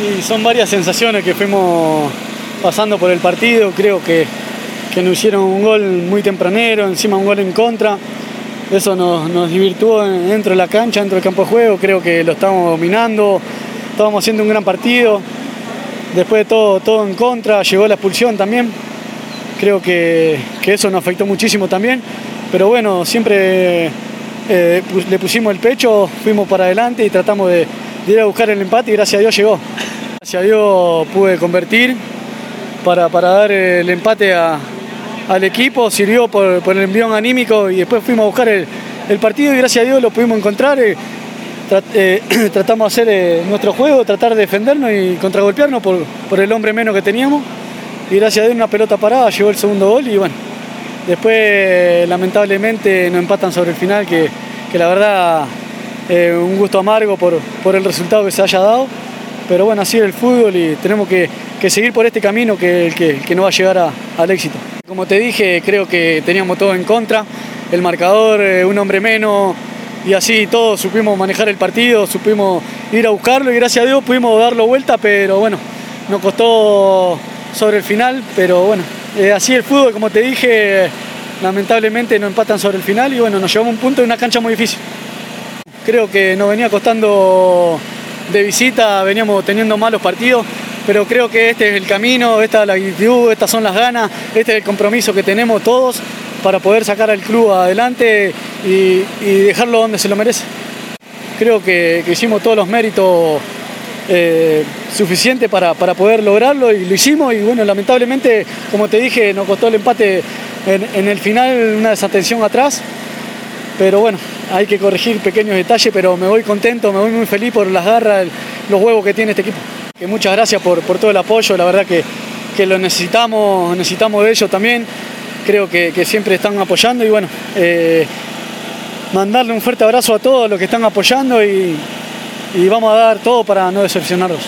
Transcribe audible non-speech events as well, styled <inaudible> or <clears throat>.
Y son varias sensaciones que fuimos pasando por el partido. Creo que, que nos hicieron un gol muy tempranero, encima un gol en contra. Eso nos, nos divirtuó dentro de la cancha, dentro del campo de juego. Creo que lo estamos dominando, estábamos haciendo un gran partido. Después de todo, todo en contra, llegó la expulsión también. Creo que, que eso nos afectó muchísimo también. Pero bueno, siempre eh, le pusimos el pecho, fuimos para adelante y tratamos de, de ir a buscar el empate y gracias a Dios llegó. Gracias a Dios pude convertir para, para dar el empate al equipo, sirvió por, por el envión anímico y después fuimos a buscar el, el partido y gracias a Dios lo pudimos encontrar. eh, eh, <clears throat> tratamos de hacer eh, nuestro juego, tratar de defendernos y contragolpearnos por, por el hombre menos que teníamos. Y gracias a Dios una pelota parada, llegó el segundo gol y bueno, después lamentablemente nos empatan sobre el final que, que la verdad eh, un gusto amargo por, por el resultado que se haya dado. Pero bueno, así es el fútbol y tenemos que, que seguir por este camino que, que, que nos va a llegar a- al éxito. Como te dije, creo que teníamos todo en contra, el marcador, eh, un hombre menos, y así todos supimos manejar el partido, supimos ir a buscarlo y gracias a Dios pudimos darlo vuelta, pero bueno, nos costó sobre el final, pero bueno, eh, así el fútbol, como te dije, lamentablemente nos empatan sobre el final y bueno, nos llevamos un punto en una cancha muy difícil. Creo que nos venía costando de visita, veníamos teniendo malos partidos, pero creo que este es el camino, esta es la actitud, estas son las ganas, este es el compromiso que tenemos todos para poder sacar al club adelante y, dejarlo donde se lo merece. Creo que, hicimos todos los méritos eh, suficientes para, para poder lograrlo y lo hicimos y bueno, lamentablemente, como te dije, nos costó el empate en el final, una desatención atrás, pero bueno, hay que corregir pequeños detalles, pero me voy contento, me voy muy feliz por las garras, los huevos que tiene este equipo. Que muchas gracias por, por todo el apoyo, la verdad que, que lo necesitamos, necesitamos de ellos también, creo que, que siempre están apoyando y bueno, eh, mandarle un fuerte abrazo a todos los que están apoyando y, y vamos a dar todo para no decepcionarlos.